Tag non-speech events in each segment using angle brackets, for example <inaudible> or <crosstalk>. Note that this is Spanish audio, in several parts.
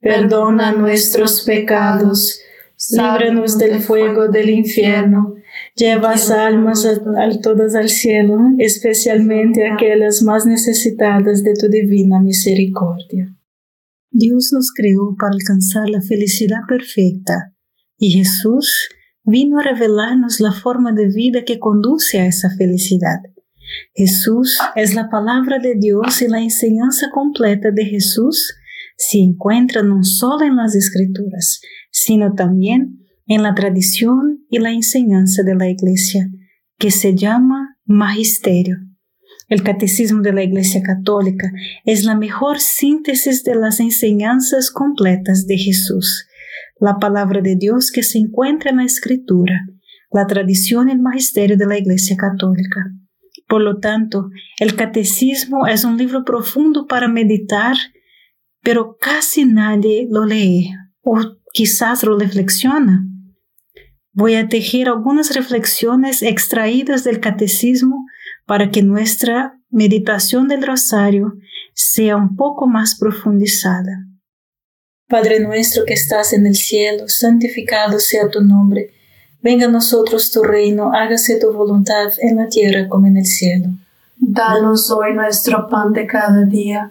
perdona nuestros pecados, líbranos del fuego del infierno, lleva almas a, todas al cielo, especialmente aquellas más necesitadas de tu divina misericordia. Dios nos creó para alcanzar la felicidad perfecta y Jesús vino a revelarnos la forma de vida que conduce a esa felicidad. Jesús es la palabra de Dios y la enseñanza completa de Jesús se encuentra no solo en las escrituras, sino también en la tradición y la enseñanza de la Iglesia, que se llama Magisterio. El Catecismo de la Iglesia Católica es la mejor síntesis de las enseñanzas completas de Jesús, la palabra de Dios que se encuentra en la Escritura, la tradición y el magisterio de la Iglesia Católica. Por lo tanto, el Catecismo es un libro profundo para meditar pero casi nadie lo lee o quizás lo reflexiona. Voy a tejer algunas reflexiones extraídas del catecismo para que nuestra meditación del rosario sea un poco más profundizada. Padre nuestro que estás en el cielo, santificado sea tu nombre. Venga a nosotros tu reino, hágase tu voluntad en la tierra como en el cielo. Danos hoy nuestro pan de cada día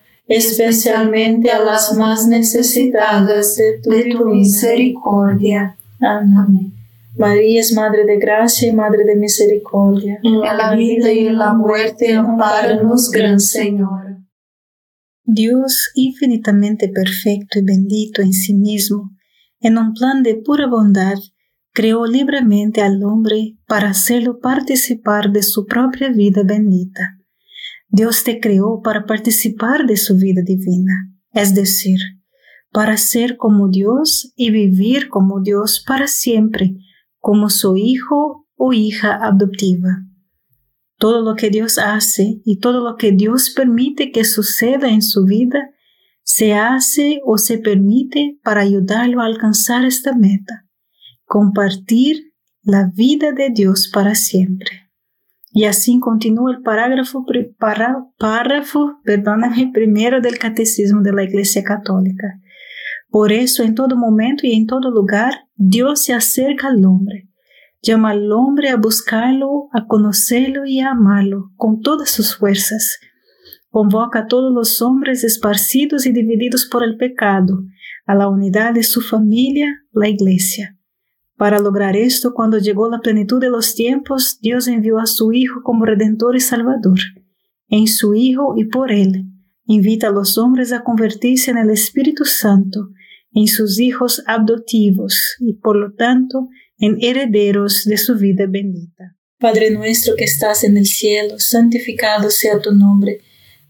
especialmente a las más necesitadas de tu, misericordia. Amén. María es Madre de Gracia y Madre de Misericordia. En la vida y en la muerte, amparanos, Gran Señor. Dios infinitamente perfecto y bendito en sí mismo, en un plan de pura bondad, creó libremente al hombre para hacerlo participar de su propia vida bendita. Dios te creó para participar de su vida divina, es decir, para ser como Dios y vivir como Dios para siempre, como su hijo o hija adoptiva. Todo lo que Dios hace y todo lo que Dios permite que suceda en su vida, se hace o se permite para ayudarlo a alcanzar esta meta compartir la vida de Dios para siempre. Y así continúa el parágrafo, párrafo perdóname, <laughs> primero del Catecismo de la Católica. Por eso, en todo momento y en todo lugar, Dios se acerca al hombre, llama al hombre a buscarlo, a conocerlo y a amarlo con todas sus fuerzas. Convoca a todos los hombres esparcidos y divididos por el pecado a la unidad de su familia, la Iglesia para lograr esto, cuando llegó la plenitud de los tiempos, Dios envió a su Hijo como Redentor y Salvador. En su Hijo y por Él, invita a los hombres a convertirse en el Espíritu Santo, en sus hijos adoptivos y por lo tanto en herederos de su vida bendita. Padre nuestro que estás en el cielo, santificado sea tu nombre.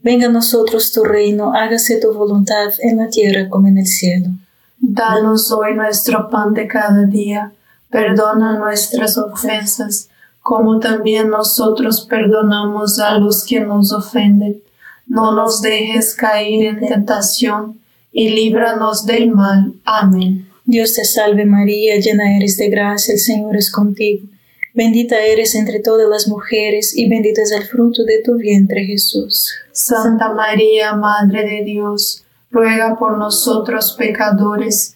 Venga a nosotros tu reino, hágase tu voluntad en la tierra como en el cielo. Danos hoy nuestro pan de cada día, perdona nuestras ofensas, como también nosotros perdonamos a los que nos ofenden. No nos dejes caer en tentación, y líbranos del mal. Amén. Dios te salve María, llena eres de gracia, el Señor es contigo. Bendita eres entre todas las mujeres, y bendito es el fruto de tu vientre Jesús. Santa María, Madre de Dios, ruega por nosotros pecadores,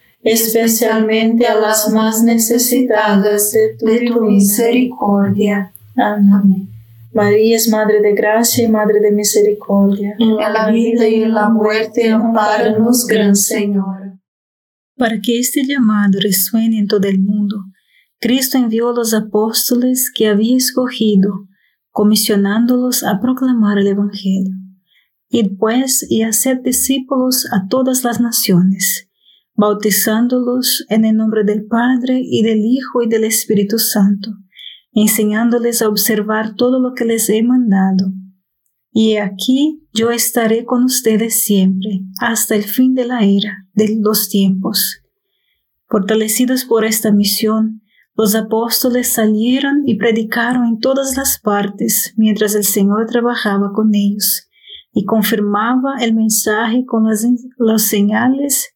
especialmente a las más necesitadas de tu, misericordia. Amén. María es Madre de Gracia y Madre de Misericordia. En la vida y en la muerte, amparanos, Gran Señor. Para que este llamado resuene en todo el mundo, Cristo envió a los apóstoles que había escogido, comisionándolos a proclamar el Evangelio. Id pues y hacer discípulos a todas las naciones bautizándolos en el nombre del Padre y del Hijo y del Espíritu Santo, enseñándoles a observar todo lo que les he mandado. Y aquí yo estaré con ustedes siempre, hasta el fin de la era, de los tiempos. Fortalecidos por esta misión, los apóstoles salieron y predicaron en todas las partes mientras el Señor trabajaba con ellos y confirmaba el mensaje con las, las señales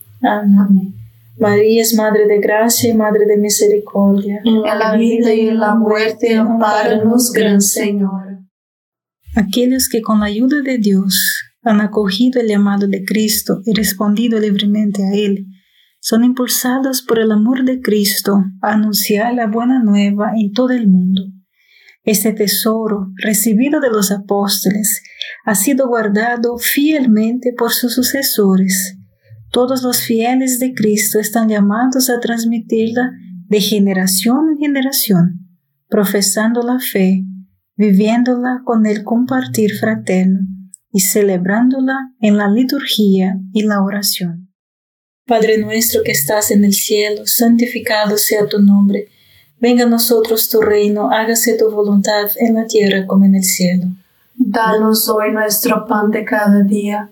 Amén. María es Madre de Gracia y Madre de Misericordia. En la vida y en la muerte, amparanos, Gran Señor. Aquellos que con la ayuda de Dios han acogido el llamado de Cristo y respondido libremente a Él, son impulsados por el amor de Cristo a anunciar la buena nueva en todo el mundo. Este tesoro, recibido de los apóstoles, ha sido guardado fielmente por sus sucesores. Todos los fieles de Cristo están llamados a transmitirla de generación en generación, profesando la fe, viviéndola con el compartir fraterno y celebrándola en la liturgia y la oración. Padre nuestro que estás en el cielo, santificado sea tu nombre Venga a nosotros tu reino, hágase tu voluntad en la tierra como en el cielo. Danos hoy nuestro pan de cada día,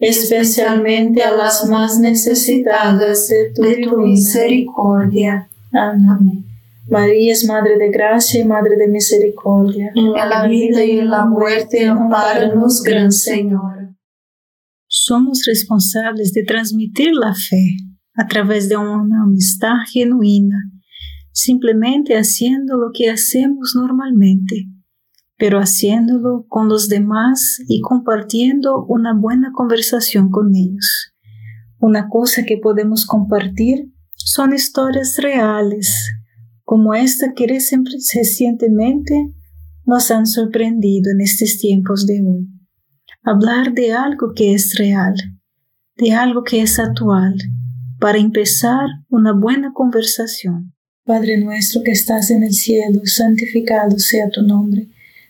especialmente a las más necesitadas de tu, misericordia. Amén. María es Madre de Gracia y Madre de Misericordia. En la vida y en la muerte, amparanos, Gran Señor. Somos responsables de transmitir la fe a través de una amistad genuina, simplemente haciendo lo que hacemos normalmente, pero haciéndolo con los demás y compartiendo una buena conversación con ellos. Una cosa que podemos compartir son historias reales, como esta que recientemente nos han sorprendido en estos tiempos de hoy. Hablar de algo que es real, de algo que es actual, para empezar una buena conversación. Padre nuestro que estás en el cielo, santificado sea tu nombre.